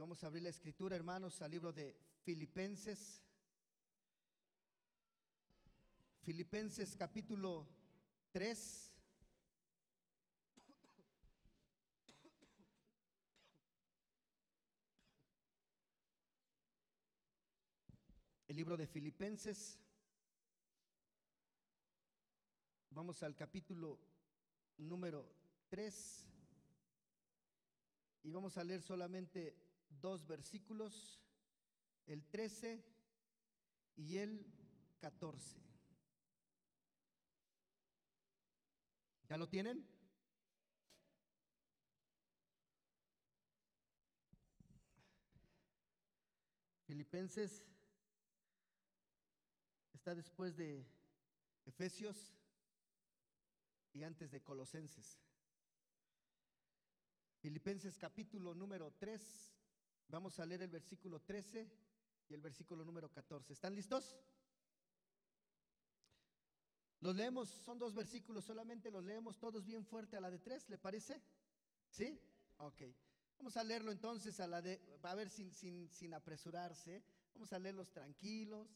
vamos a abrir la escritura, hermanos, al libro de Filipenses. Filipenses capítulo 3. El libro de Filipenses. Vamos al capítulo número 3 y vamos a leer solamente dos versículos, el 13 y el 14. ¿Ya lo tienen? Filipenses está después de Efesios y antes de Colosenses. Filipenses capítulo número 3, vamos a leer el versículo 13 y el versículo número 14. ¿Están listos? Los leemos, son dos versículos, solamente los leemos todos bien fuerte a la de tres, ¿le parece? ¿Sí? Ok. Vamos a leerlo entonces a la de, a ver sin, sin, sin apresurarse, vamos a leerlos tranquilos,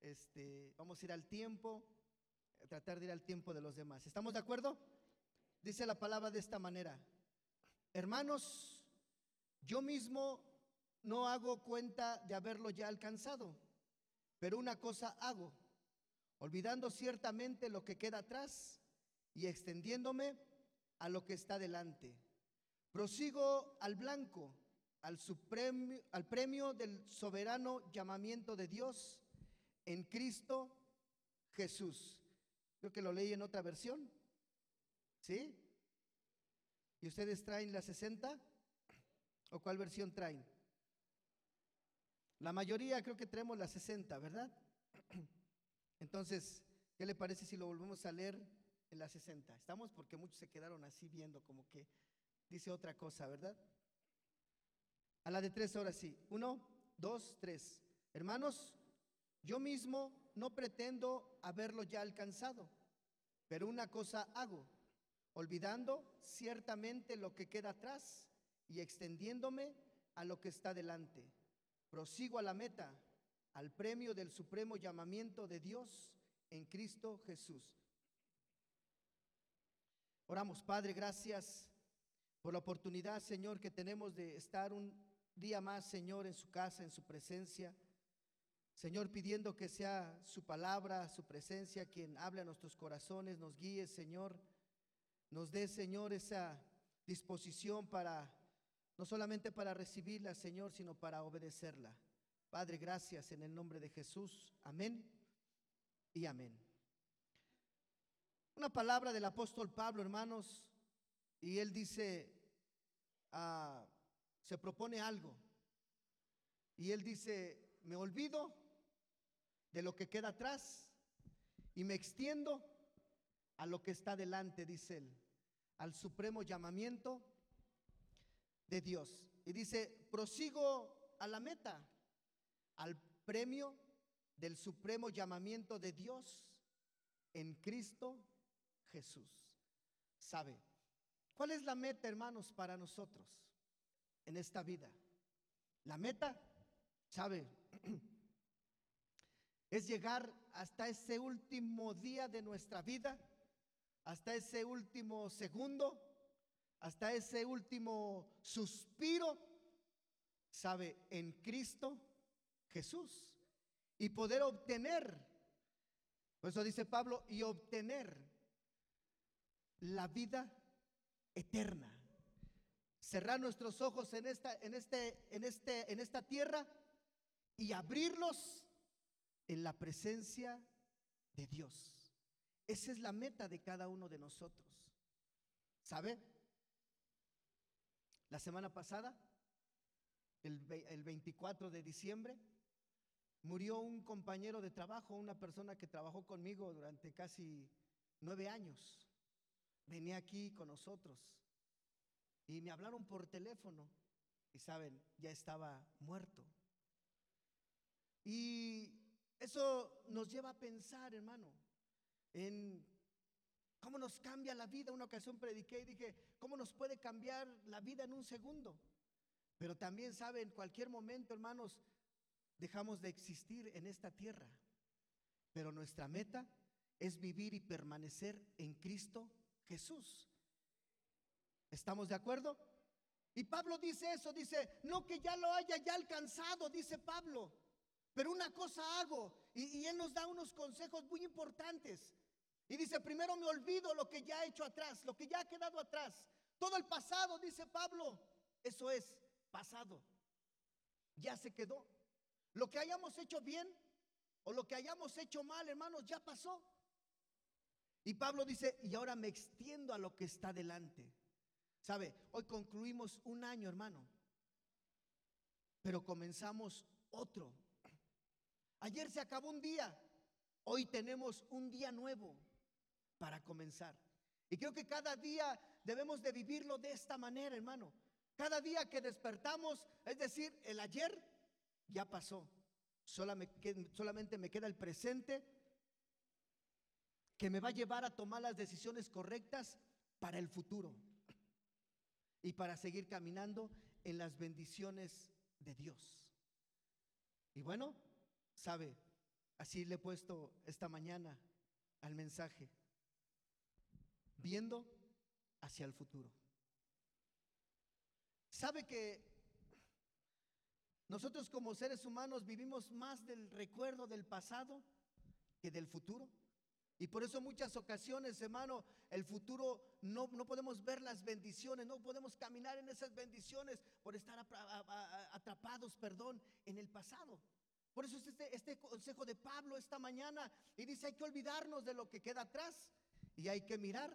este, vamos a ir al tiempo, tratar de ir al tiempo de los demás. ¿Estamos de acuerdo? Dice la palabra de esta manera. Hermanos, yo mismo no hago cuenta de haberlo ya alcanzado, pero una cosa hago, olvidando ciertamente lo que queda atrás y extendiéndome a lo que está delante. Prosigo al blanco, al, al premio del soberano llamamiento de Dios en Cristo Jesús. Creo que lo leí en otra versión. ¿Sí? ¿Y ustedes traen la 60? ¿O cuál versión traen? La mayoría creo que traemos la 60, ¿verdad? Entonces, ¿qué le parece si lo volvemos a leer en la 60? ¿Estamos? Porque muchos se quedaron así viendo como que dice otra cosa, ¿verdad? A la de tres horas sí. Uno, dos, tres. Hermanos, yo mismo no pretendo haberlo ya alcanzado, pero una cosa hago olvidando ciertamente lo que queda atrás y extendiéndome a lo que está delante. Prosigo a la meta, al premio del supremo llamamiento de Dios en Cristo Jesús. Oramos, Padre, gracias por la oportunidad, Señor, que tenemos de estar un día más, Señor, en su casa, en su presencia. Señor, pidiendo que sea su palabra, su presencia, quien hable a nuestros corazones, nos guíe, Señor nos dé, Señor, esa disposición para, no solamente para recibirla, Señor, sino para obedecerla. Padre, gracias en el nombre de Jesús. Amén y amén. Una palabra del apóstol Pablo, hermanos, y él dice, ah, se propone algo. Y él dice, me olvido de lo que queda atrás y me extiendo a lo que está delante, dice él, al supremo llamamiento de Dios. Y dice, prosigo a la meta, al premio del supremo llamamiento de Dios en Cristo Jesús. ¿Sabe? ¿Cuál es la meta, hermanos, para nosotros en esta vida? La meta, ¿sabe? Es llegar hasta ese último día de nuestra vida hasta ese último segundo, hasta ese último suspiro, sabe, en Cristo Jesús. Y poder obtener, por eso dice Pablo, y obtener la vida eterna. Cerrar nuestros ojos en esta, en este, en este, en esta tierra y abrirlos en la presencia de Dios. Esa es la meta de cada uno de nosotros. ¿Sabe? La semana pasada, el, 24 de diciembre, murió un compañero de trabajo, una persona que trabajó conmigo durante casi nueve años. Venía aquí con nosotros y me hablaron por teléfono y saben, ya estaba muerto. Y eso nos lleva a pensar, hermano, en cómo nos cambia la vida. Una ocasión prediqué y dije, ¿cómo nos puede cambiar la vida en un segundo? Pero también sabe, en cualquier momento, hermanos, dejamos de existir en esta tierra. Pero nuestra meta es vivir y permanecer en Cristo Jesús. ¿Estamos de acuerdo? Y Pablo dice eso, dice, no que ya lo haya ya alcanzado, dice Pablo, pero una cosa hago. Y, y él nos da unos consejos muy importantes. Y dice, primero me olvido lo que ya he hecho atrás, lo que ya ha quedado atrás. Todo el pasado, dice Pablo, eso es pasado. Ya se quedó. Lo que hayamos hecho bien o lo que hayamos hecho mal, hermanos, ya pasó. Y Pablo dice, y ahora me extiendo a lo que está delante. ¿Sabe? Hoy concluimos un año, hermano, pero comenzamos otro. Ayer se acabó un día, hoy tenemos un día nuevo para comenzar. Y creo que cada día debemos de vivirlo de esta manera, hermano. Cada día que despertamos, es decir, el ayer ya pasó. Solamente me queda el presente que me va a llevar a tomar las decisiones correctas para el futuro y para seguir caminando en las bendiciones de Dios. Y bueno, sabe, así le he puesto esta mañana al mensaje, viendo hacia el futuro. Sabe que nosotros como seres humanos vivimos más del recuerdo del pasado que del futuro. Y por eso muchas ocasiones, hermano, el futuro no, no, podemos ver las bendiciones, no podemos caminar en esas bendiciones por estar atrapados, perdón, en el pasado. Por eso es este, este consejo de Pablo esta mañana y dice hay que olvidarnos de lo que queda atrás y hay que mirar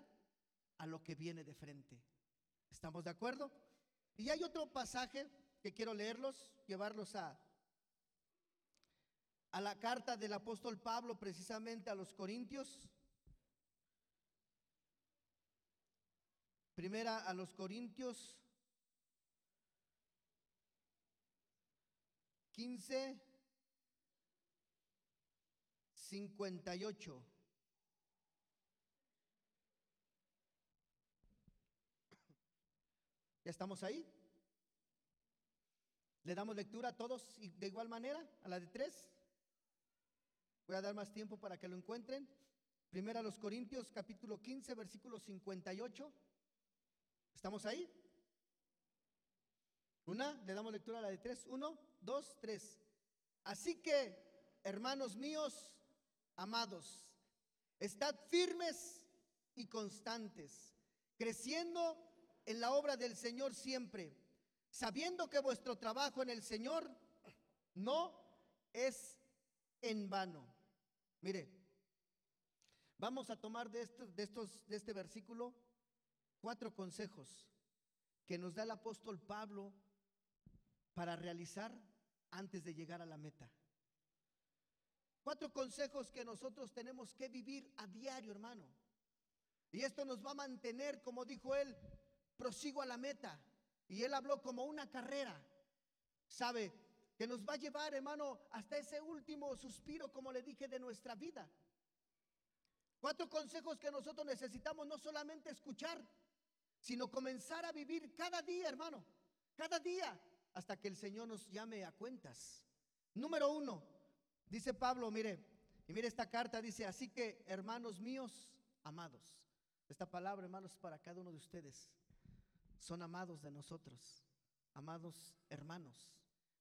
a lo que viene de frente. ¿Estamos de acuerdo? Y hay otro pasaje que quiero leerlos, llevarlos a, a la carta del apóstol Pablo precisamente a los Corintios. Primera a los Corintios 15, 58. ¿Ya estamos ahí? ¿Le damos lectura a todos de igual manera? ¿A la de tres? Voy a dar más tiempo para que lo encuentren. Primera a los Corintios capítulo 15, versículo 58. ¿Estamos ahí? Una, le damos lectura a la de tres. Uno, dos, tres. Así que, hermanos míos, amados, estad firmes y constantes, creciendo en la obra del Señor siempre, sabiendo que vuestro trabajo en el Señor no es en vano. Mire, vamos a tomar de, estos, de, estos, de este versículo cuatro consejos que nos da el apóstol Pablo para realizar antes de llegar a la meta. Cuatro consejos que nosotros tenemos que vivir a diario, hermano. Y esto nos va a mantener, como dijo él, prosigo a la meta. Y él habló como una carrera. ¿Sabe? que nos va a llevar, hermano, hasta ese último suspiro, como le dije, de nuestra vida. Cuatro consejos que nosotros necesitamos no solamente escuchar, sino comenzar a vivir cada día, hermano, cada día, hasta que el Señor nos llame a cuentas. Número uno, dice Pablo, mire, y mire esta carta, dice, así que, hermanos míos, amados, esta palabra, hermanos, para cada uno de ustedes, son amados de nosotros, amados hermanos.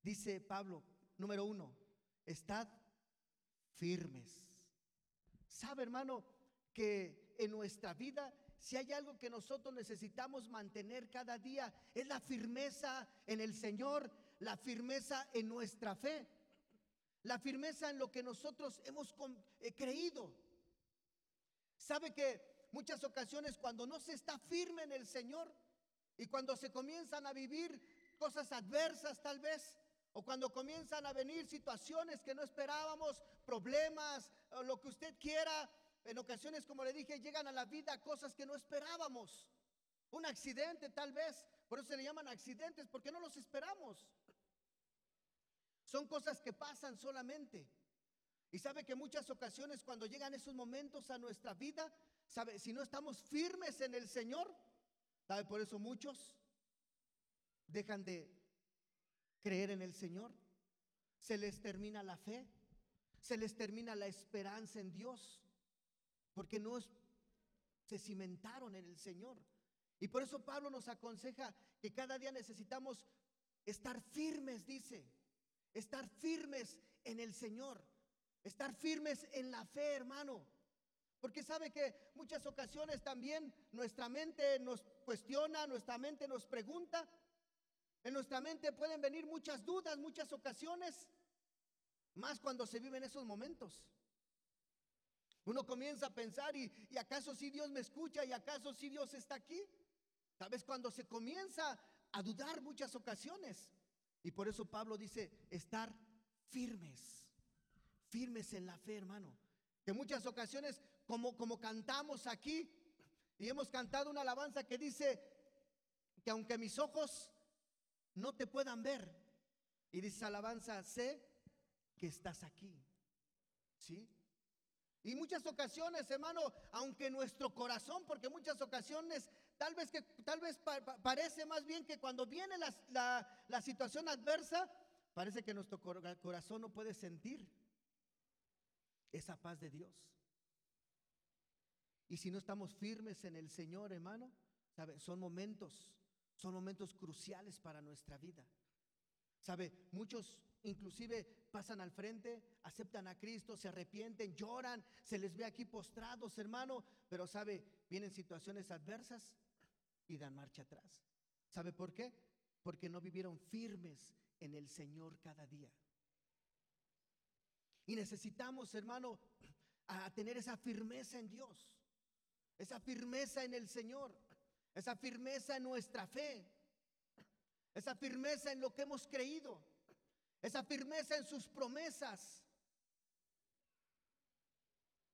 Dice Pablo, número uno, estad firmes. ¿Sabe, hermano, que en nuestra vida, si hay algo que nosotros necesitamos mantener cada día, es la firmeza en el Señor, la firmeza en nuestra fe, la firmeza en lo que nosotros hemos eh, creído. ¿Sabe que muchas ocasiones cuando no se está firme en el Señor y cuando se comienzan a vivir cosas adversas tal vez, o cuando comienzan a venir situaciones que no esperábamos, problemas, lo que usted quiera, en ocasiones, como le dije, llegan a la vida cosas que no esperábamos. Un accidente tal vez, por eso se le llaman accidentes, porque no los esperamos. Son cosas que pasan solamente. Y sabe que muchas ocasiones cuando llegan esos momentos a nuestra vida, sabe, si no estamos firmes en el Señor, por eso muchos dejan de creer en el Señor. Se les termina la fe, se les termina la esperanza en Dios, porque no se cimentaron en el Señor. Y por eso Pablo nos aconseja que cada día necesitamos estar firmes, dice, estar firmes en el Señor, estar firmes en la fe, hermano. Porque sabe que muchas ocasiones también nuestra mente nos cuestiona, nuestra mente nos pregunta, en nuestra mente pueden venir muchas dudas, muchas ocasiones, más cuando se viven esos momentos. Uno comienza a pensar, ¿y, ¿y, acaso si Dios me escucha? ¿Y acaso si Dios está aquí? Tal vez cuando se comienza a dudar muchas ocasiones. Y por eso Pablo dice, estar firmes, firmes en la fe, hermano. Que muchas ocasiones, como, como cantamos aquí, y hemos cantado una alabanza que dice que aunque mis ojos no te puedan ver, y dice alabanza, sé que estás aquí. ¿Sí? Y muchas ocasiones, hermano, aunque nuestro corazón, porque muchas ocasiones, tal vez que tal vez parece más bien que cuando viene la, la situación adversa, parece que nuestro corazón no puede sentir esa paz de Dios. Y si no estamos firmes en el Señor, hermano, ¿sabe? Son momentos, son momentos cruciales para nuestra vida. ¿Sabe? Muchos inclusive pasan al frente, aceptan a Cristo, se arrepienten, lloran, se les ve aquí postrados, hermano, pero sabe, vienen situaciones adversas y dan marcha atrás. ¿Sabe por qué? Porque no vivieron firmes en el Señor cada día. Y necesitamos, hermano, a tener esa firmeza en Dios, esa firmeza en el Señor, esa firmeza en nuestra fe, esa firmeza en lo que hemos creído, esa firmeza en sus promesas.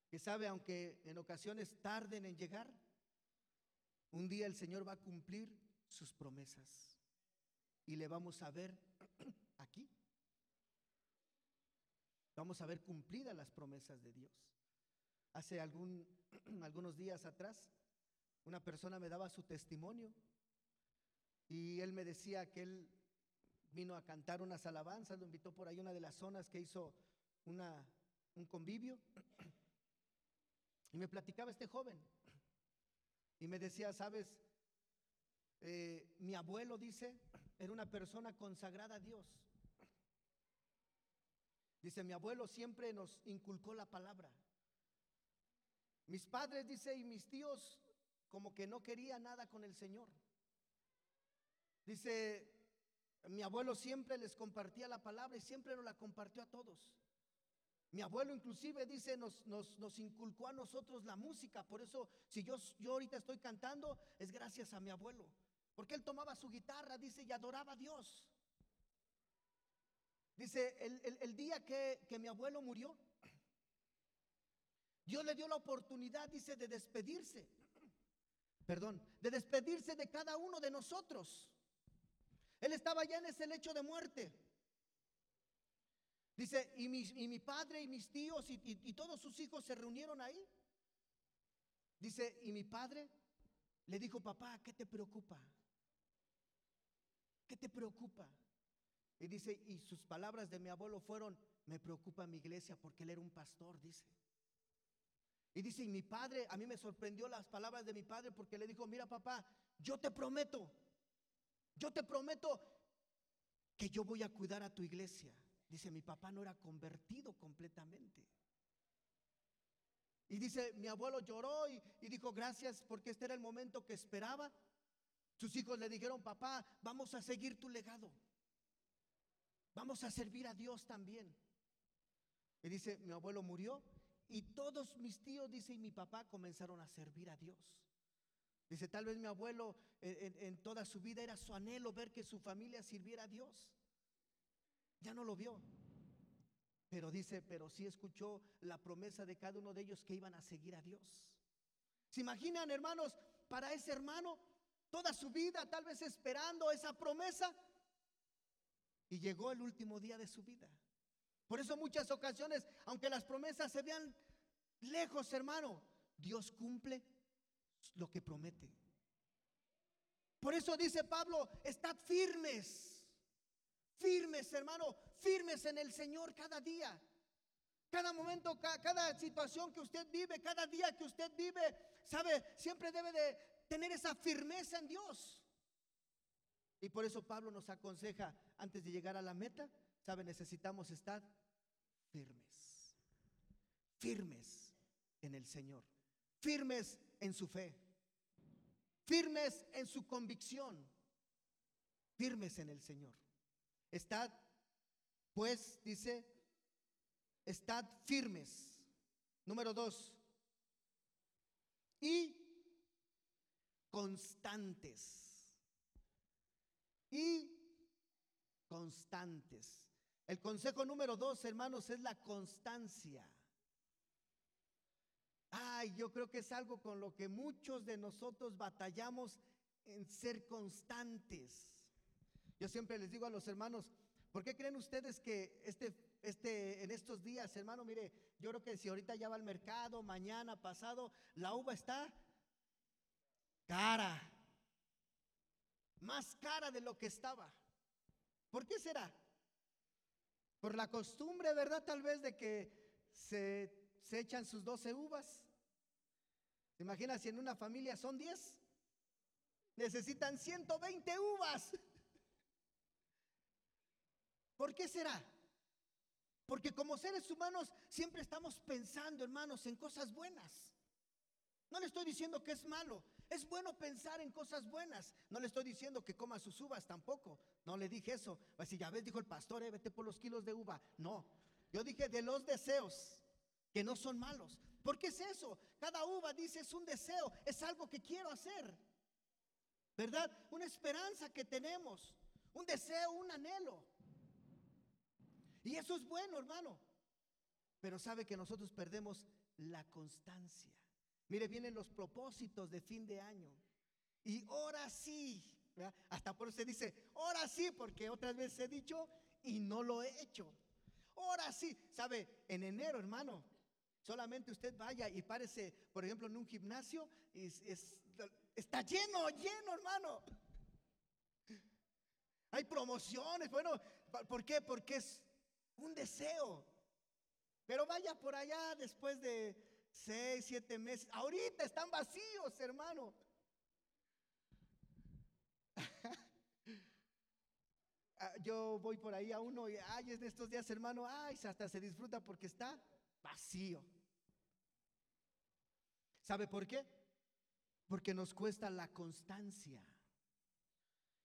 Que sabe, aunque en ocasiones tarden en llegar, un día el Señor va a cumplir sus promesas y le vamos a ver aquí Vamos a ver cumplidas las promesas de Dios. Hace algún, algunos días atrás, una persona me daba su testimonio y él me decía que él vino a cantar unas alabanzas, lo invitó por ahí una de las zonas que hizo una, un convivio. Y me platicaba este joven. Y me decía, sabes, eh, mi abuelo dice, era una persona consagrada a Dios. Dice, mi abuelo siempre nos inculcó la palabra. Mis padres, dice, y mis tíos como que no querían nada con el Señor. Dice, mi abuelo siempre les compartía la palabra y siempre nos la compartió a todos. Mi abuelo inclusive dice, nos, nos, nos, inculcó a nosotros la música. Por eso, si yo, yo ahorita estoy cantando, es gracias a mi abuelo. Porque él tomaba su guitarra, dice, y adoraba a Dios. Dice, el, día que, que mi abuelo murió, Dios le dio la oportunidad, dice, de despedirse. Perdón, de despedirse de cada uno de nosotros. Él estaba ya en ese lecho de muerte. Dice, y mi, y mi padre y mis tíos y, y todos sus hijos se reunieron ahí. Dice, y mi padre le dijo, papá, ¿qué te preocupa? ¿Qué te preocupa? Y dice, y sus palabras de mi abuelo fueron, me preocupa mi iglesia porque él era un pastor, dice. Y dice, y mi padre, a mí me sorprendió las palabras de mi padre porque le dijo, mira papá, yo te prometo, yo te prometo que yo voy a cuidar a tu iglesia. Dice, mi papá no era convertido completamente. Y dice, mi abuelo lloró y, y, dijo, gracias porque este era el momento que esperaba. Sus hijos le dijeron, papá, vamos a seguir tu legado. Vamos a servir a Dios también. Y dice, mi abuelo murió y todos mis tíos, dice, y mi papá comenzaron a servir a Dios. Dice, tal vez mi abuelo en, toda su vida era su anhelo ver que su familia sirviera a Dios. Ya no lo vio. Pero dice, pero sí escuchó la promesa de cada uno de ellos que iban a seguir a Dios. ¿Se imaginan, hermanos, para ese hermano, toda su vida tal vez esperando esa promesa? y llegó el último día de su vida. Por eso muchas ocasiones, aunque las promesas se vean lejos, hermano, Dios cumple lo que promete. Por eso dice Pablo, estad firmes, firmes, hermano, firmes en el Señor cada día. Cada momento, cada situación que usted vive, cada día que usted vive, sabe, siempre debe de tener esa firmeza en Dios. Y por eso Pablo nos aconseja, antes de llegar a la meta, sabe, necesitamos estar firmes. Firmes en el Señor. Firmes en su fe. Firmes en su convicción. Firmes en el Señor. Estad, pues, dice, estad firmes. Número dos. Y constantes. Y constantes. El consejo número dos, hermanos, es la constancia. Ay, yo creo que es algo con lo que muchos de nosotros batallamos en ser constantes. Yo siempre les digo a los hermanos, ¿por qué creen ustedes que este, este, en estos días, hermano, mire, yo creo que si ahorita ya va al mercado, mañana, pasado, la uva está cara, más cara de lo que estaba. ¿Por qué será? Por la costumbre, ¿verdad? Tal vez de que se, echan sus 12 uvas. ¿Te imaginas si en una familia son 10? Necesitan 120 uvas. ¿Por qué será? Porque como seres humanos siempre estamos pensando, hermanos, en cosas buenas. No le estoy diciendo que es malo. Es bueno pensar en cosas buenas. No le estoy diciendo que coma sus uvas tampoco. No le dije eso. Así ya ves, dijo el pastor, eh, vete por los kilos de uva. No. Yo dije de los deseos, que no son malos. ¿Por qué es eso? Cada uva dice es un deseo, es algo que quiero hacer. ¿Verdad? Una esperanza que tenemos. Un deseo, un anhelo. Y eso es bueno, hermano. Pero sabe que nosotros perdemos la constancia. Mire, vienen los propósitos de fin de año. Y ahora sí, hasta por eso se dice, ahora sí, porque otras veces he dicho y no lo he hecho. Ahora sí, sabe, en enero, hermano, solamente usted vaya y párese, por ejemplo, en un gimnasio y está lleno, lleno, hermano. Hay promociones, bueno, ¿por qué? Porque es un deseo. Pero vaya por allá después de seis, siete meses. Ahorita están vacíos, hermano. Ah, yo voy por ahí a uno y, ay, es de estos días, hermano, ay, hasta se disfruta porque está vacío. ¿Sabe por qué? Porque nos cuesta la constancia.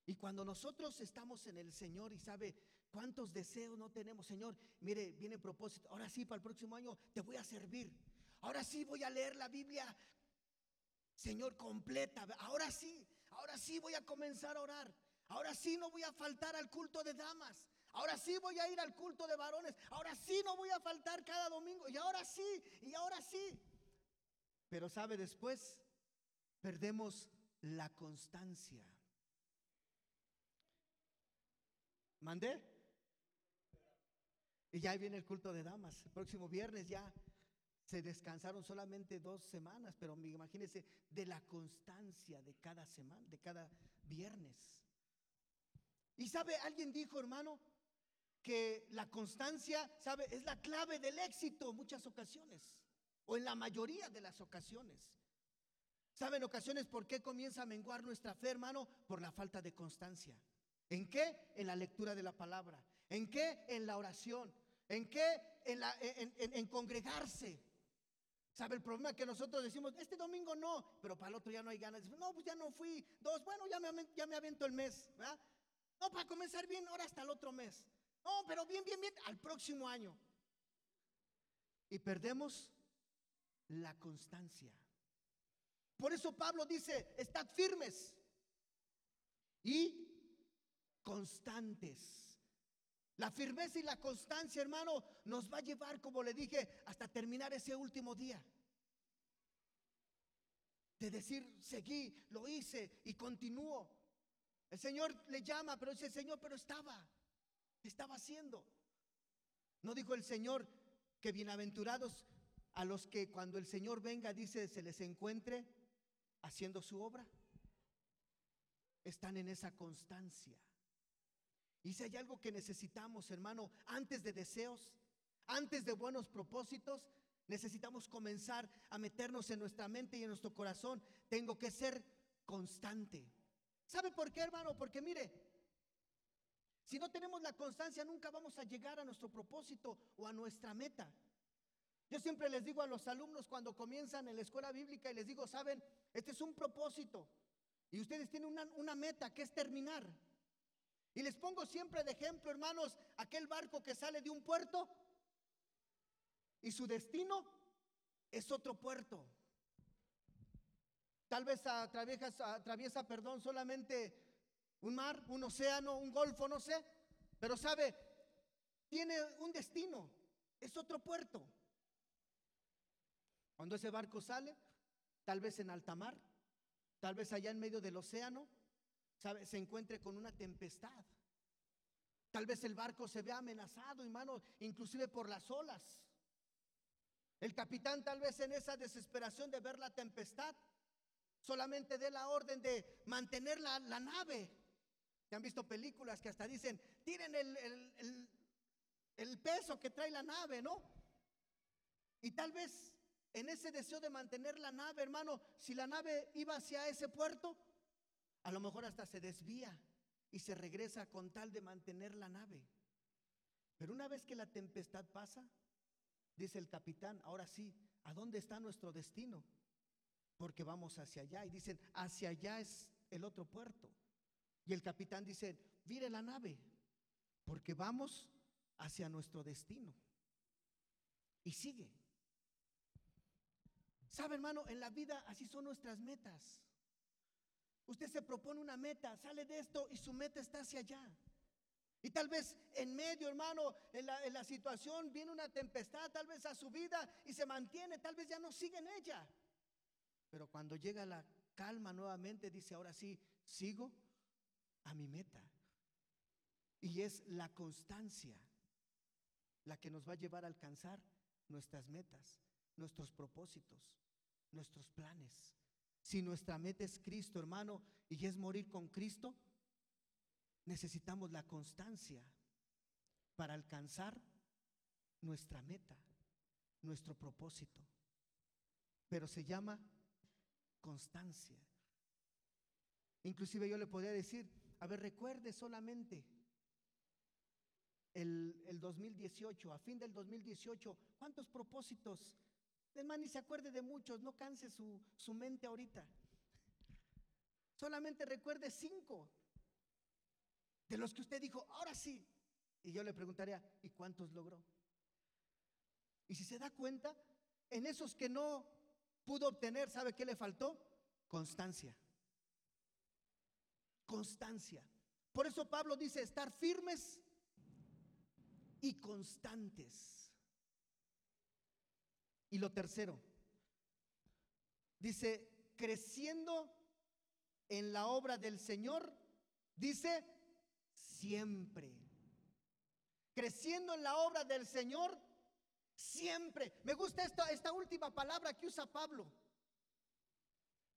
Y cuando nosotros estamos en el Señor y sabe cuántos deseos no tenemos, Señor, mire, viene propósito, ahora sí, para el próximo año te voy a servir. Ahora sí voy a leer la Biblia, Señor, completa. Ahora sí, ahora sí voy a comenzar a orar. Ahora sí no voy a faltar al culto de damas. Ahora sí voy a ir al culto de varones. Ahora sí no voy a faltar cada domingo. Y ahora sí, y ahora sí. Pero sabe, después perdemos la constancia. ¿Mandé? Y ya viene el culto de damas. El próximo viernes ya se descansaron solamente dos semanas, pero imagínense de la constancia de cada semana, de cada viernes. Y sabe, alguien dijo, hermano, que la constancia, sabe, es la clave del éxito en muchas ocasiones, o en la mayoría de las ocasiones. ¿Sabe en ocasiones por qué comienza a menguar nuestra fe, hermano? Por la falta de constancia. ¿En qué? En la lectura de la palabra. ¿En qué? En la oración. ¿En qué? En, la, en congregarse. ¿Sabe el problema que nosotros decimos, este domingo no, pero para el otro ya no hay ganas? No, pues ya no fui. Dos, bueno, ya me, ya me avento el mes. No, para comenzar bien, ahora hasta el otro mes. No, pero bien, bien, bien, al próximo año. Y perdemos la constancia. Por eso Pablo dice, estad firmes y constantes. La firmeza y la constancia, hermano, nos va a llevar, como le dije, hasta terminar ese último día. De decir, seguí, lo hice y continúo. El Señor le llama, pero dice, Señor, pero estaba, estaba haciendo. ¿No dijo el Señor que bienaventurados a los que cuando el Señor venga, dice, se les encuentre haciendo su obra? Están en esa constancia. Y si hay algo que necesitamos, hermano, antes de deseos, antes de buenos propósitos, necesitamos comenzar a meternos en nuestra mente y en nuestro corazón. Tengo que ser constante. ¿Sabe por qué, hermano? Porque mire, si no tenemos la constancia, nunca vamos a llegar a nuestro propósito o a nuestra meta. Yo siempre les digo a los alumnos cuando comienzan en la escuela bíblica y les digo, saben, este es un propósito y ustedes tienen una, una meta que es terminar. Y les pongo siempre de ejemplo, hermanos, aquel barco que sale de un puerto y su destino es otro puerto. Tal vez atraviesa, atraviesa, perdón, solamente un mar, un océano, un golfo, no sé, pero sabe, tiene un destino, es otro puerto. Cuando ese barco sale, tal vez en alta mar, tal vez allá en medio del océano, se encuentre con una tempestad. Tal vez el barco se vea amenazado, hermano, inclusive por las olas. El capitán tal vez en esa desesperación de ver la tempestad, solamente dé la orden de mantener la, nave. ¿Se han visto películas que hasta dicen, tiren el, el peso que trae la nave, ¿no? Y tal vez en ese deseo de mantener la nave, hermano, si la nave iba hacia ese puerto, a lo mejor hasta se desvía y se regresa con tal de mantener la nave. Pero una vez que la tempestad pasa, dice el capitán, ahora sí, ¿a dónde está nuestro destino? Porque vamos hacia allá. Y dicen, hacia allá es el otro puerto. Y el capitán dice, mire la nave, porque vamos hacia nuestro destino. Y sigue. ¿Sabe, hermano? En la vida así son nuestras metas. Usted se propone una meta, sale de esto y su meta está hacia allá. Y tal vez en medio, hermano, en la, situación viene una tempestad, tal vez a su vida y se mantiene, tal vez ya no sigue en ella. Pero cuando llega la calma nuevamente, dice, ahora sí, sigo a mi meta. Y es la constancia la que nos va a llevar a alcanzar nuestras metas, nuestros propósitos, nuestros planes. Si nuestra meta es Cristo, hermano, y es morir con Cristo, necesitamos la constancia para alcanzar nuestra meta, nuestro propósito. Pero se llama constancia. Inclusive yo le podría decir, a ver, recuerde solamente el, el 2018, a fin del 2018, ¿cuántos propósitos Además, ni se acuerde de muchos, no canse su, su mente ahorita. Solamente recuerde cinco de los que usted dijo, ahora sí. Y yo le preguntaría, ¿y cuántos logró? Y si se da cuenta, en esos que no pudo obtener, ¿sabe qué le faltó? Constancia. Constancia. Por eso Pablo dice, estar firmes y constantes. Y lo tercero, dice, creciendo en la obra del Señor, dice, siempre. Creciendo en la obra del Señor, siempre. Me gusta esta, esta última palabra que usa Pablo.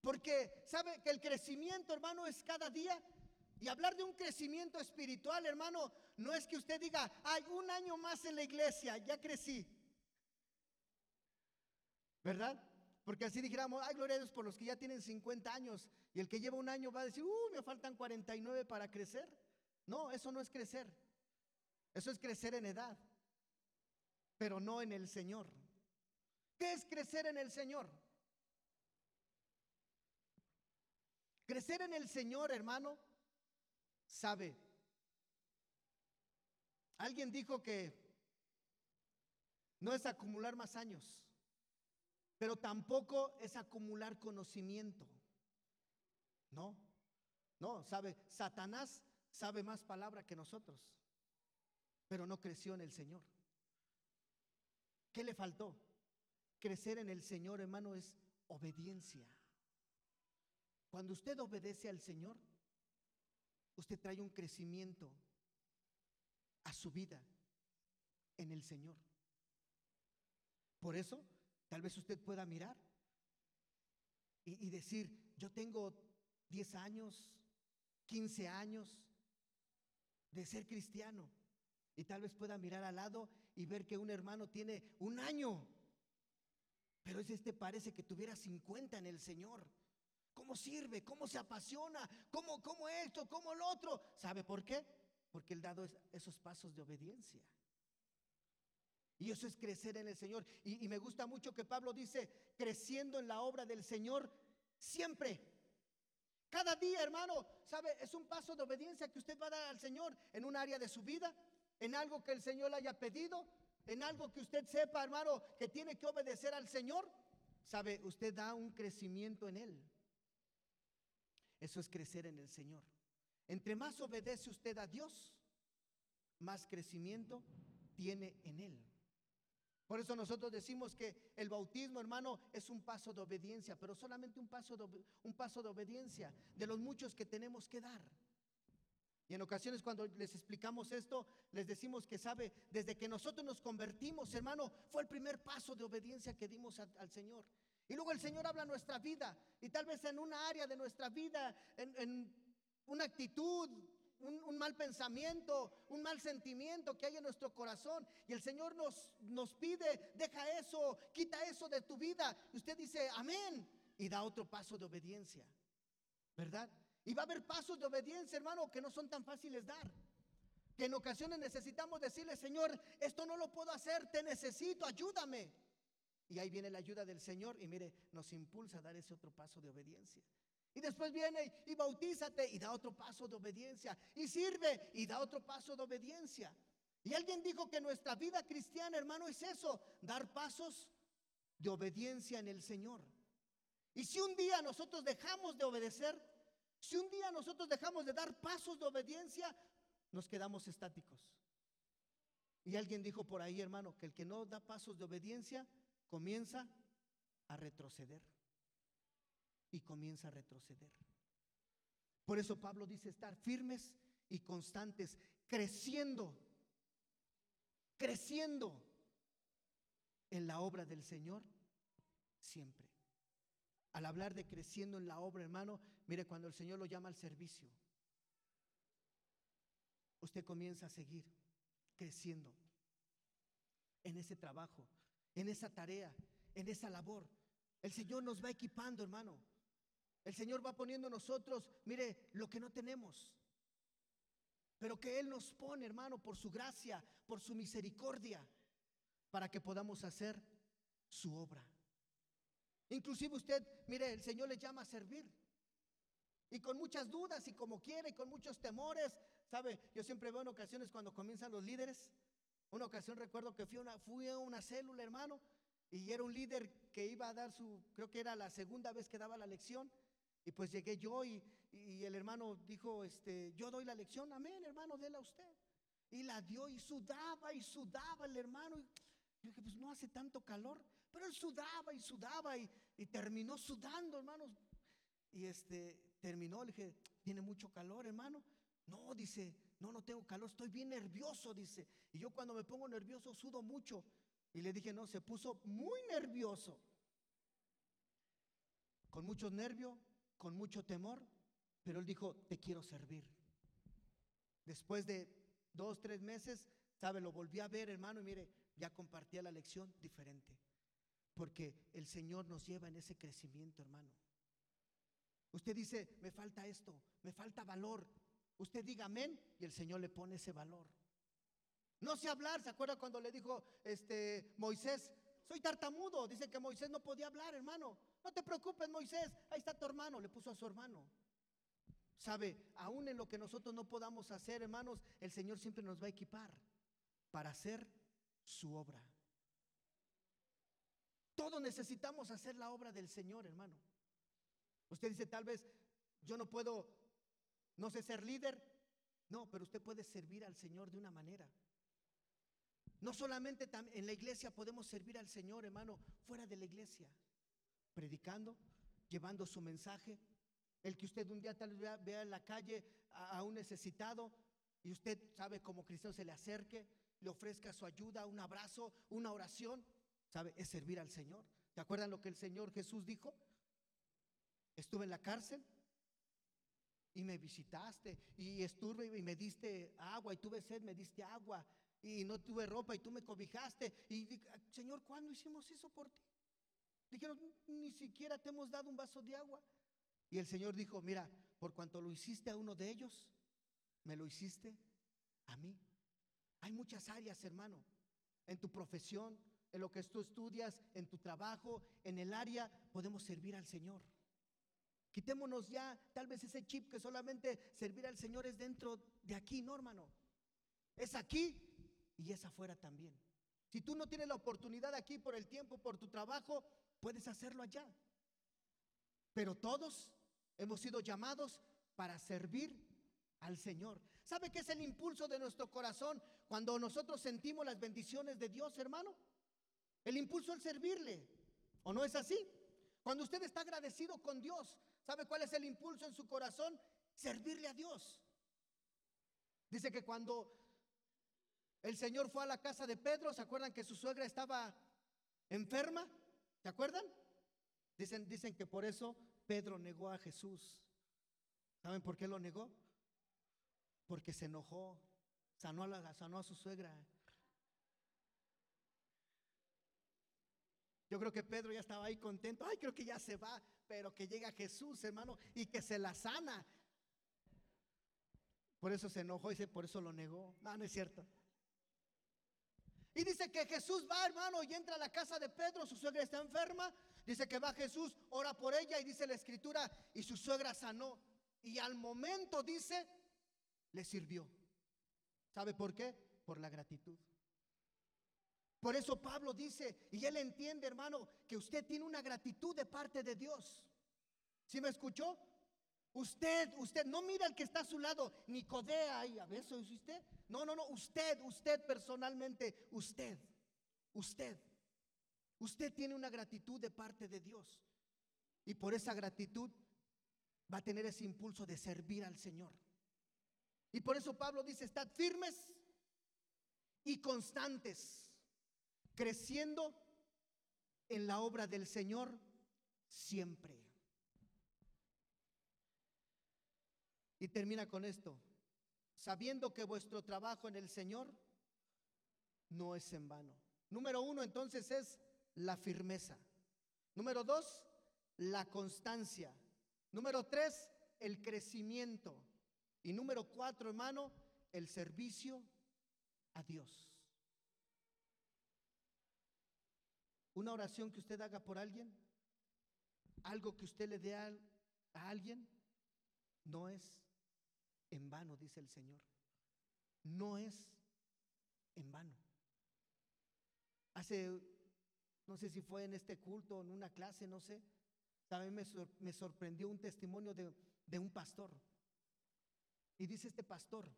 Porque sabe que el crecimiento, hermano, es cada día. Y hablar de un crecimiento espiritual, hermano, no es que usted diga, hay un año más en la iglesia, ya crecí. ¿Verdad? Porque así dijéramos, ay, gloria a Dios por los que ya tienen 50 años y el que lleva un año va a decir, uh, me faltan 49 para crecer. No, eso no es crecer. Eso es crecer en edad, pero no en el Señor. ¿Qué es crecer en el Señor? Crecer en el Señor, hermano, sabe. Alguien dijo que no es acumular más años, pero tampoco es acumular conocimiento. No, no, sabe, Satanás sabe más palabra que nosotros, pero no creció en el Señor. ¿Qué le faltó? Crecer en el Señor, hermano, es obediencia. Cuando usted obedece al Señor, usted trae un crecimiento a su vida en el Señor. Por eso Tal vez usted pueda mirar y, decir, yo tengo 10 años, 15 años de ser cristiano. Y tal vez pueda mirar al lado y ver que un hermano tiene un año, pero este parece que tuviera 50 en el Señor. ¿Cómo sirve? ¿Cómo se apasiona? ¿Cómo, cómo esto? ¿Cómo lo otro? ¿Sabe por qué? Porque él dado esos pasos de obediencia. Y eso es crecer en el Señor. Y, me gusta mucho que Pablo dice, creciendo en la obra del Señor siempre. Cada día, hermano, ¿sabe? Es un paso de obediencia que usted va a dar al Señor en un área de su vida, en algo que el Señor le haya pedido, en algo que usted sepa, hermano, que tiene que obedecer al Señor. ¿Sabe? Usted da un crecimiento en Él. Eso es crecer en el Señor. Entre más obedece usted a Dios, más crecimiento tiene en Él. Por eso nosotros decimos que el bautismo, hermano, es un paso de obediencia, pero solamente un paso de, un paso de obediencia de los muchos que tenemos que dar. Y en ocasiones cuando les explicamos esto, les decimos que sabe, desde que nosotros nos convertimos, hermano, fue el primer paso de obediencia que dimos al Señor. Y luego el Señor habla nuestra vida. Y tal vez en una área de nuestra vida, en, una actitud, un, mal pensamiento, un mal sentimiento que hay en nuestro corazón. Y el Señor nos, nos pide, deja eso, quita eso de tu vida. Y usted dice, amén. Y da otro paso de obediencia. ¿Verdad? Y va a haber pasos de obediencia, hermano, que no son tan fáciles dar. Que en ocasiones necesitamos decirle, Señor, esto no lo puedo hacer, te necesito, ayúdame. Y ahí viene la ayuda del Señor y mire, nos impulsa a dar ese otro paso de obediencia. Y después viene y bautízate y da otro paso de obediencia. Y sirve y da otro paso de obediencia. Y alguien dijo que nuestra vida cristiana, hermano, es eso, dar pasos de obediencia en el Señor. Y si un día nosotros dejamos de obedecer, si un día nosotros dejamos de dar pasos de obediencia, nos quedamos estáticos. Y alguien dijo por ahí, hermano, que el que no da pasos de obediencia comienza a retroceder. Y comienza a retroceder. Por eso Pablo dice estar firmes y constantes, creciendo, creciendo en la obra del Señor siempre. Al hablar de creciendo en la obra, hermano, mire cuando el Señor lo llama al servicio, usted comienza a seguir creciendo en ese trabajo, en esa tarea, en esa labor. El Señor nos va equipando, hermano. El Señor va poniendo nosotros, mire, lo que no tenemos. Pero que Él nos pone, hermano, por su gracia, por su misericordia, para que podamos hacer su obra. Inclusive usted, mire, el Señor le llama a servir. Y con muchas dudas y como quiere, y con muchos temores. ¿Sabe? Yo siempre veo en ocasiones cuando comienzan los líderes, una ocasión recuerdo que fui a una, fui a una célula, hermano, y era un líder que iba a dar su, creo que era la segunda vez que daba la lección, y pues llegué yo y, y el hermano dijo, este, yo doy la lección, amén, hermano, déla usted. Y la dio y sudaba y sudaba el hermano. Y yo dije, pues no hace tanto calor, pero él sudaba y sudaba y, terminó sudando, hermanos. Y este, terminó, le dije, tiene mucho calor, hermano. No, dice, no, no tengo calor, estoy bien nervioso, dice. Y yo cuando me pongo nervioso sudo mucho. Y le dije, no, se puso muy nervioso. Con mucho nervio, con mucho temor, pero él dijo, te quiero servir. Después de dos, tres meses, sabe, lo volví a ver, hermano, y mire, ya compartía la lección diferente. Porque el Señor nos lleva en ese crecimiento, hermano. Usted dice, me falta esto, me falta valor, Usted diga amén y el Señor le pone ese valor. No sé hablar, ¿se acuerda cuando le dijo este Moisés, soy tartamudo? Dice que Moisés no podía hablar, hermano. No te preocupes, Moisés, ahí está tu hermano, le puso a su hermano. Sabe, aún en lo que nosotros no podamos hacer, hermanos, el Señor siempre nos va a equipar para hacer su obra. Todos necesitamos hacer la obra del Señor, hermano. Usted dice, tal vez yo no puedo no sé ser líder. No, pero usted puede servir al Señor de una manera. No solamente en la iglesia podemos servir al Señor, hermano, fuera de la iglesia, predicando, llevando su mensaje. El que usted un día tal vez vea en la calle a, un necesitado y usted sabe como cristiano se le acerque, le ofrezca su ayuda, un abrazo, una oración, sabe, es servir al Señor. ¿Te acuerdan lo que el Señor Jesús dijo? Estuve en la cárcel, y me visitaste y estuve y me diste agua y tuve sed, me diste agua y no tuve ropa y tú me cobijaste. Y Señor, ¿cuándo hicimos eso por ti? Dijeron, ni siquiera te hemos dado un vaso de agua. Y el Señor dijo, mira, por cuanto lo hiciste a uno de ellos, me lo hiciste a mí. Hay muchas áreas, hermano, en tu profesión, en lo que tú estudias, en tu trabajo, en el área, podemos servir al Señor. Quitémonos ya tal vez ese chip que solamente servir al Señor es dentro de aquí, no, hermano. Es aquí y es afuera también. Si tú no tienes la oportunidad aquí por el tiempo, por tu trabajo, puedes hacerlo allá. Pero todos hemos sido llamados para servir al Señor. ¿Sabe qué es el impulso de nuestro corazón cuando nosotros sentimos las bendiciones de Dios, hermano? El impulso es servirle. ¿O no es así? Cuando usted está agradecido con Dios, ¿sabe cuál es el impulso en su corazón? Servirle a Dios. Dice que cuando el Señor fue a la casa de Pedro, ¿se acuerdan que su suegra estaba enferma? ¿Se acuerdan? Dicen, dicen que por eso Pedro negó a Jesús. ¿Saben por qué lo negó? Porque se enojó, sanó a, la, sanó a su suegra. Yo creo que Pedro ya estaba ahí contento. Ay, creo que ya se va, pero que llega Jesús, hermano, y que se la sana. Por eso se enojó y por eso lo negó. No, no es cierto. Y dice que Jesús va, hermano, y entra a la casa de Pedro, su suegra está enferma. Dice que va Jesús, ora por ella y dice la escritura, y su suegra sanó. Y al momento dice, le sirvió. ¿Sabe por qué? Por la gratitud. Por eso Pablo dice, y él entiende, hermano, que usted tiene una gratitud de parte de Dios. ¿Sí me escuchó? Usted, usted, no mira al que está a su lado, ni codea ahí, a veces es usted. No, no, no, usted, usted personalmente, usted, usted. Usted tiene una gratitud de parte de Dios. Y por esa gratitud va a tener ese impulso de servir al Señor. Y por eso Pablo dice, estad firmes y constantes, creciendo en la obra del Señor siempre. Y termina con esto, sabiendo que vuestro trabajo en el Señor no es en vano. Número uno, entonces, es la firmeza. Número dos, la constancia. Número tres, el crecimiento. Y número cuatro, hermano, el servicio a Dios. Una oración que usted haga por alguien, algo que usted le dé a, alguien, no es en vano, dice el Señor. No es en vano. Hace, no sé si fue en este culto, en una clase, no sé. También me, me sorprendió un testimonio de, de un pastor. Y dice este pastor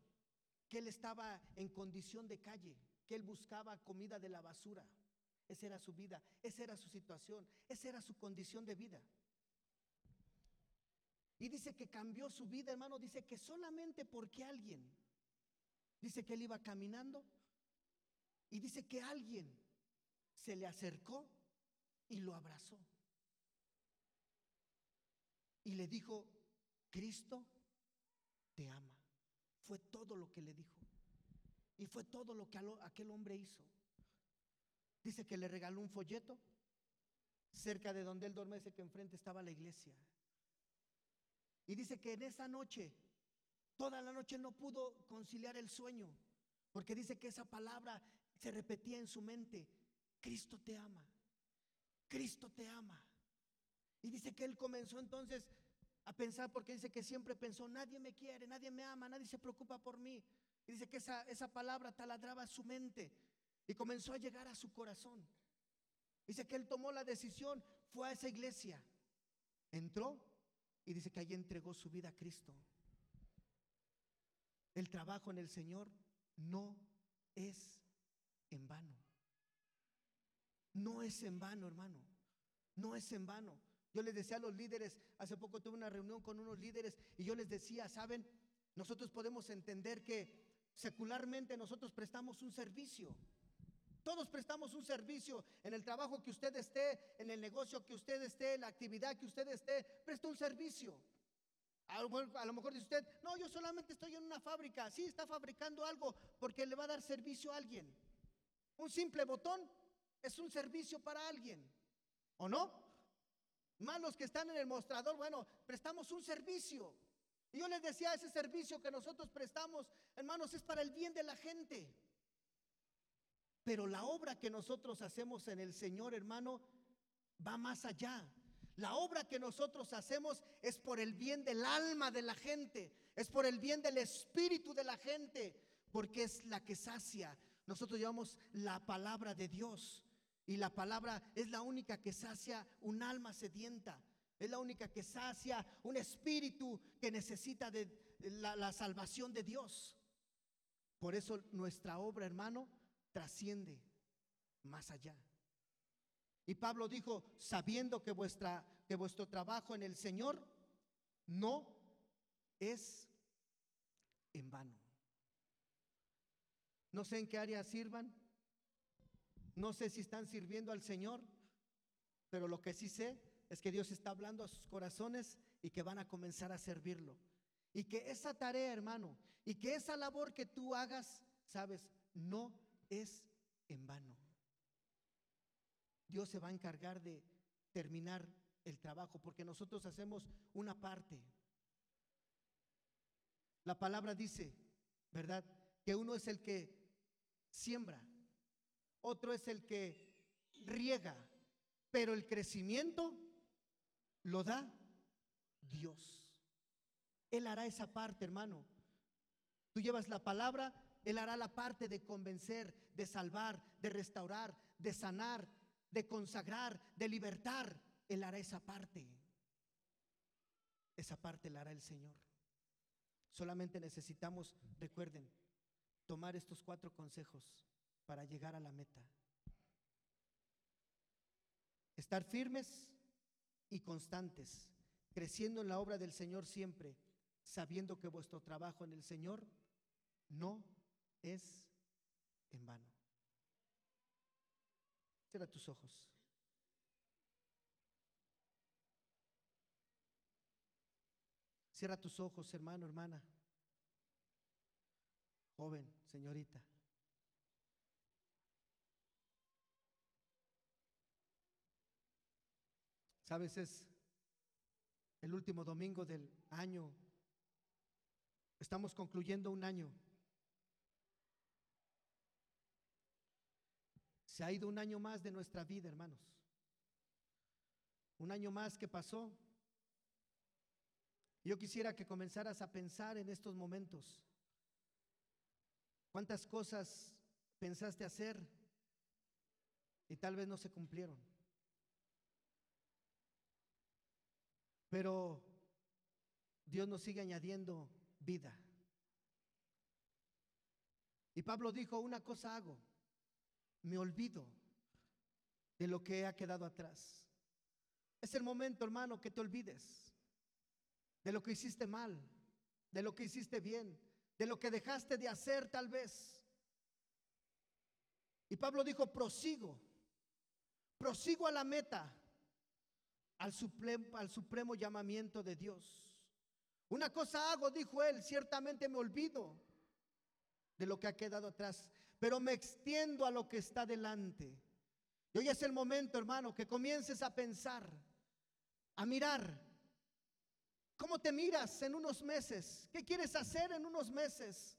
que él estaba en condición de calle, que él buscaba comida de la basura. Esa era su vida, esa era su situación, esa era su condición de vida. Y dice que cambió su vida, hermano. Dice que solamente porque alguien, dice que él iba caminando y dice que alguien se le acercó y lo abrazó. Y le dijo, Cristo te ama. Fue todo lo que le dijo. Y fue todo lo que aquel hombre hizo. Dice que le regaló un folleto cerca de donde él duerme, ese que enfrente estaba la iglesia. Y dice que en esa noche, toda la noche no pudo conciliar el sueño, porque dice que esa palabra se repetía en su mente, Cristo te ama, Cristo te ama. Y dice que él comenzó entonces a pensar, porque dice que siempre pensó, nadie me quiere, nadie me ama, nadie se preocupa por mí. Y dice que esa, esa palabra taladraba su mente y comenzó a llegar a su corazón. Dice que él tomó la decisión, fue a esa iglesia, entró y dice que allí entregó su vida a Cristo. El trabajo en el Señor no es en vano. No es en vano, hermano. No es en vano. Yo les decía a los líderes, hace poco tuve una reunión con unos líderes y yo les decía, ¿saben? Nosotros podemos entender que secularmente nosotros prestamos un servicio. Todos prestamos un servicio en el trabajo que usted esté, en el negocio que usted esté, en la actividad que usted esté, presta un servicio. A lo mejor dice usted, no, yo solamente estoy en una fábrica. Sí, está fabricando algo porque le va a dar servicio a alguien. Un simple botón es un servicio para alguien. ¿O no? Más los que están en el mostrador, bueno, prestamos un servicio. Y yo les decía, ese servicio que nosotros prestamos, hermanos, es para el bien de la gente. Pero la obra que nosotros hacemos en el Señor, hermano, va más allá. La obra que nosotros hacemos es por el bien del alma de la gente, es por el bien del espíritu de la gente, porque es la que sacia. Nosotros llevamos la palabra de Dios y la palabra es la única que sacia un alma sedienta. Es la única que sacia un espíritu que necesita de la, la salvación de Dios. Por eso nuestra obra, hermano, trasciende más allá. Y Pablo dijo, sabiendo que, vuestra, que vuestro trabajo en el Señor no es en vano. No sé en qué área sirvan, no sé si están sirviendo al Señor, pero lo que sí sé es que Dios está hablando a sus corazones y que van a comenzar a servirlo. Y que esa tarea, hermano, y que esa labor que tú hagas, sabes, no es en vano. Dios se va a encargar de terminar el trabajo, porque nosotros hacemos una parte. La palabra dice, ¿verdad? Que uno es el que siembra, otro es el que riega, pero el crecimiento lo da Dios. Él hará esa parte, hermano. Tú llevas la palabra, Él hará la parte de convencer, de salvar, de restaurar, de sanar, de consagrar, de libertar, Él hará esa parte. Esa parte la hará el Señor. Solamente necesitamos, recuerden, tomar estos cuatro consejos para llegar a la meta. Estar firmes y constantes, creciendo en la obra del Señor siempre, sabiendo que vuestro trabajo en el Señor no es en vano. Cierra tus ojos. Cierra tus ojos, hermano, hermana. Joven, señorita. Sabes, es el último domingo del año. Estamos concluyendo un año. Se ha ido un año más de nuestra vida, hermanos. Un año más que pasó. Yo quisiera que comenzaras a pensar en estos momentos. ¿Cuántas cosas pensaste hacer y tal vez no se cumplieron? Pero Dios nos sigue añadiendo vida. Y Pablo dijo, una cosa hago, me olvido de lo que ha quedado atrás. Es el momento, hermano, que te olvides de lo que hiciste mal, de lo que hiciste bien, de lo que dejaste de hacer tal vez. Y Pablo dijo, prosigo, prosigo a la meta, al supremo, al supremo llamamiento de Dios. Una cosa hago, dijo él, ciertamente me olvido de lo que ha quedado atrás pero me extiendo a lo que está delante. Y hoy es el momento, hermano, que comiences a pensar, a mirar. ¿Cómo te miras en unos meses? ¿Qué quieres hacer en unos meses?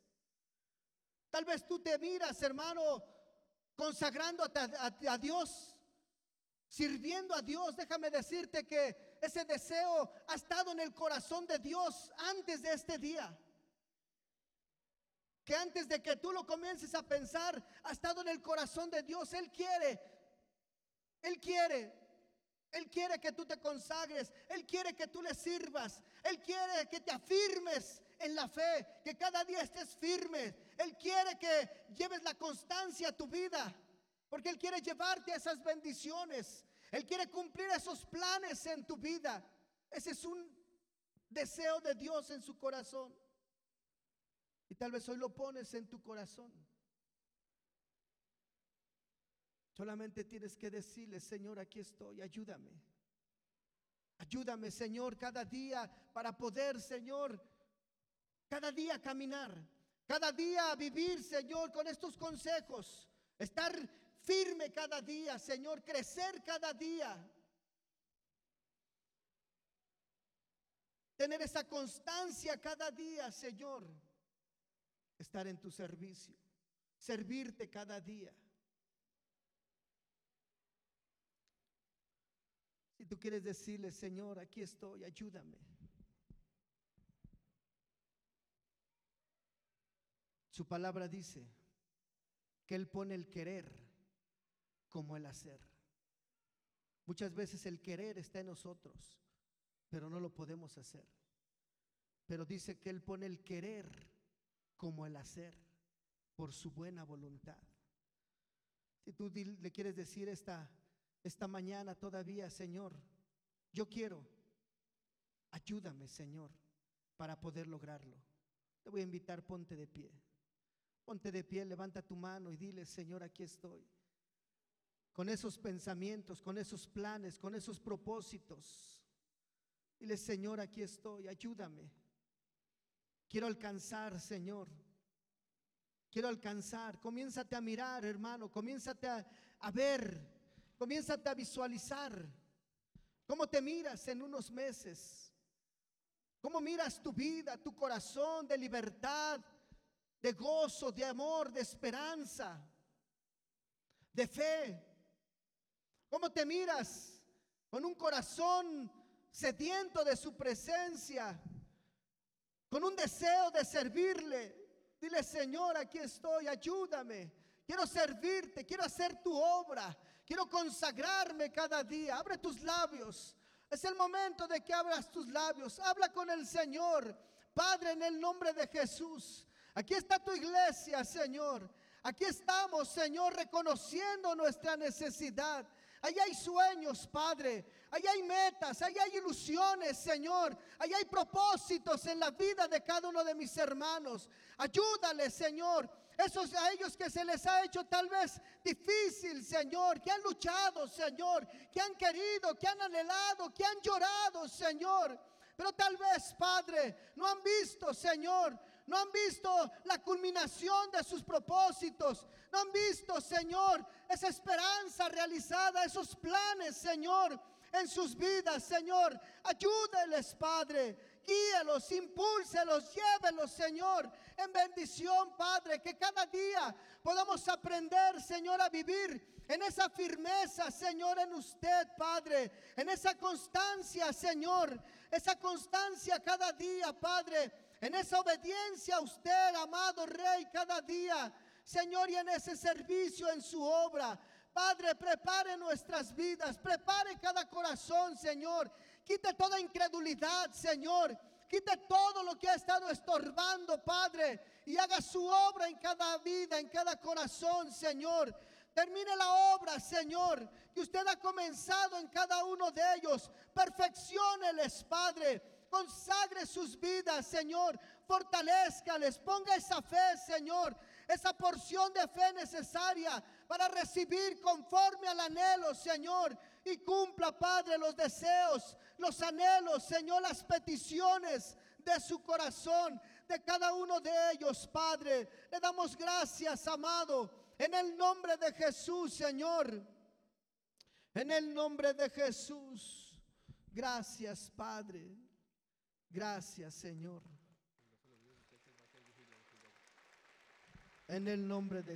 Tal vez tú te miras, hermano, consagrando a, a, Dios, sirviendo a Dios. Déjame decirte que ese deseo ha estado en el corazón de Dios antes de este día que antes de que tú lo comiences a pensar, ha estado en el corazón de Dios. Él quiere, Él quiere, Él quiere que tú te consagres, Él quiere que tú le sirvas, Él quiere que te afirmes en la fe, que cada día estés firme. Él quiere que lleves la constancia a tu vida, porque Él quiere llevarte a esas bendiciones. Él quiere cumplir esos planes en tu vida. Ese es un deseo de Dios en su corazón. Y tal vez hoy lo pones en tu corazón. Solamente tienes que decirle, Señor, aquí estoy, ayúdame. Ayúdame, Señor, cada día para poder, Señor, cada día caminar, cada día vivir, Señor, con estos consejos. Estar firme cada día, Señor, crecer cada día. Tener esa constancia cada día, Señor. Estar en tu servicio, servirte cada día. Si tú quieres decirle, Señor, aquí estoy, ayúdame. Su palabra dice que Él pone el querer como el hacer. Muchas veces el querer está en nosotros, pero no lo podemos hacer. Pero dice que Él pone el querer como el hacer por su buena voluntad. Si tú le quieres decir esta esta mañana todavía, Señor, yo quiero, ayúdame, Señor, para poder lograrlo. Te voy a invitar, ponte de pie. Ponte de pie, levanta tu mano y dile, Señor, aquí estoy. Con esos pensamientos, con esos planes, con esos propósitos. Dile, Señor, aquí estoy, ayúdame. Quiero alcanzar, Señor. Quiero alcanzar. Comiénzate a mirar, hermano. Comiénzate a, ver Comiénzate a visualizar cómo te miras en unos meses. Cómo miras tu vida, tu corazón de libertad, de gozo, de amor, de esperanza, de fe. Cómo te miras con un corazón sediento de su presencia, con un deseo de servirle. Dile, Señor, aquí estoy, ayúdame. Quiero servirte, quiero hacer tu obra. Quiero consagrarme cada día. Abre tus labios. Es el momento de que abras tus labios. Habla con el Señor. Padre, en el nombre de Jesús. Aquí está tu iglesia, Señor. Aquí estamos, Señor, reconociendo nuestra necesidad. Allá hay sueños, Padre. Allá hay metas, allá hay ilusiones, Señor. Allá hay propósitos en la vida de cada uno de mis hermanos. Ayúdale, Señor esos a ellos que se les ha hecho tal vez difícil, Señor, que han luchado, Señor, que han querido, que han anhelado, que han llorado, Señor. Pero tal vez, Padre, no han visto, Señor, no han visto la culminación de sus propósitos, no han visto, Señor, esa esperanza realizada, esos planes, Señor, en sus vidas, Señor. Ayúdeles, Padre. Guíelos, impúlselos, llévelos, Señor, en bendición, Padre, que cada día podamos aprender, Señor, a vivir en esa firmeza, Señor, en usted, Padre, en esa constancia, Señor, esa constancia cada día, Padre, en esa obediencia a usted, amado Rey, cada día, Señor, y en ese servicio en su obra. Padre, prepare nuestras vidas, prepare cada corazón, Señor, Quite toda incredulidad, Señor. Quite todo lo que ha estado estorbando, Padre. Y haga su obra en cada vida, en cada corazón, Señor. Termine la obra, Señor, que usted ha comenzado en cada uno de ellos. Perfeccioneles, Padre. Consagre sus vidas, Señor. Fortalezcales. Ponga esa fe, Señor. Esa porción de fe necesaria para recibir conforme al anhelo, Señor. Y cumpla, Padre, los deseos los anhelos, Señor, las peticiones de su corazón, de cada uno de ellos, Padre. Le damos gracias, amado, en el nombre de Jesús, Señor. En el nombre de Jesús. Gracias, Padre. Gracias, Señor. En el nombre de